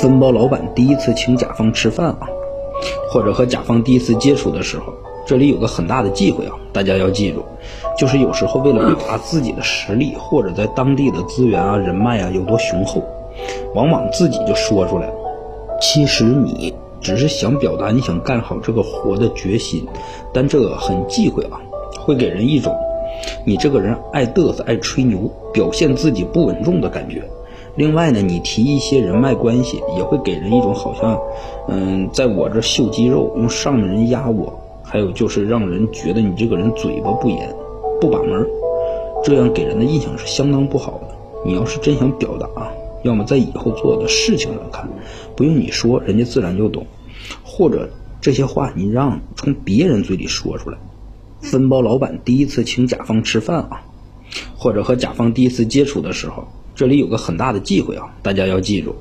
分包老板第一次请甲方吃饭啊，或者和甲方第一次接触的时候，这里有个很大的忌讳啊，大家要记住，就是有时候为了表达自己的实力或者在当地的资源啊、人脉啊有多雄厚，往往自己就说出来了。其实你只是想表达你想干好这个活的决心，但这个很忌讳啊，会给人一种你这个人爱嘚瑟、爱吹牛、表现自己不稳重的感觉。另外呢，你提一些人脉关系，也会给人一种好像，嗯，在我这秀肌肉，用上面人压我，还有就是让人觉得你这个人嘴巴不严，不把门，这样给人的印象是相当不好的。你要是真想表达，要么在以后做的事情上看，不用你说，人家自然就懂；或者这些话你让从别人嘴里说出来。分包老板第一次请甲方吃饭啊，或者和甲方第一次接触的时候。这里有个很大的忌讳啊，大家要记住。